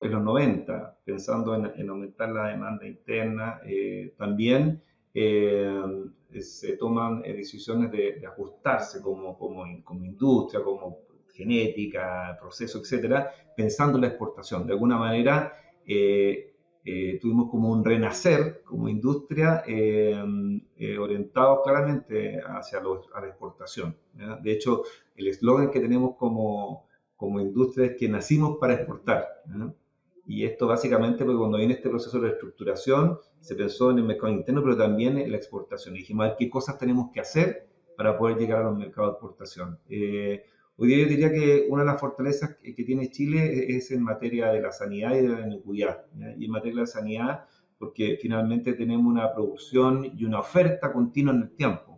en los 90, pensando en, aumentar la demanda interna, eh, también eh, se toman decisiones de, ajustarse como, como, como, industria, como genética, proceso, etcétera, pensando en la exportación. De alguna manera, eh, tuvimos como un renacer como industria orientados claramente hacia a la exportación. De hecho, el eslogan que tenemos como, como industria es que nacimos para exportar. Y esto básicamente porque cuando viene este proceso de reestructuración se pensó en el mercado interno, pero también en la exportación. Y dijimos, a ver, ¿qué cosas tenemos que hacer para poder llegar a los mercados de exportación? Eh, hoy día yo diría que una de las fortalezas que, tiene Chile es en materia de la sanidad y de la inocuidad. Y en materia de la sanidad, porque finalmente tenemos una producción y una oferta continua en el tiempo.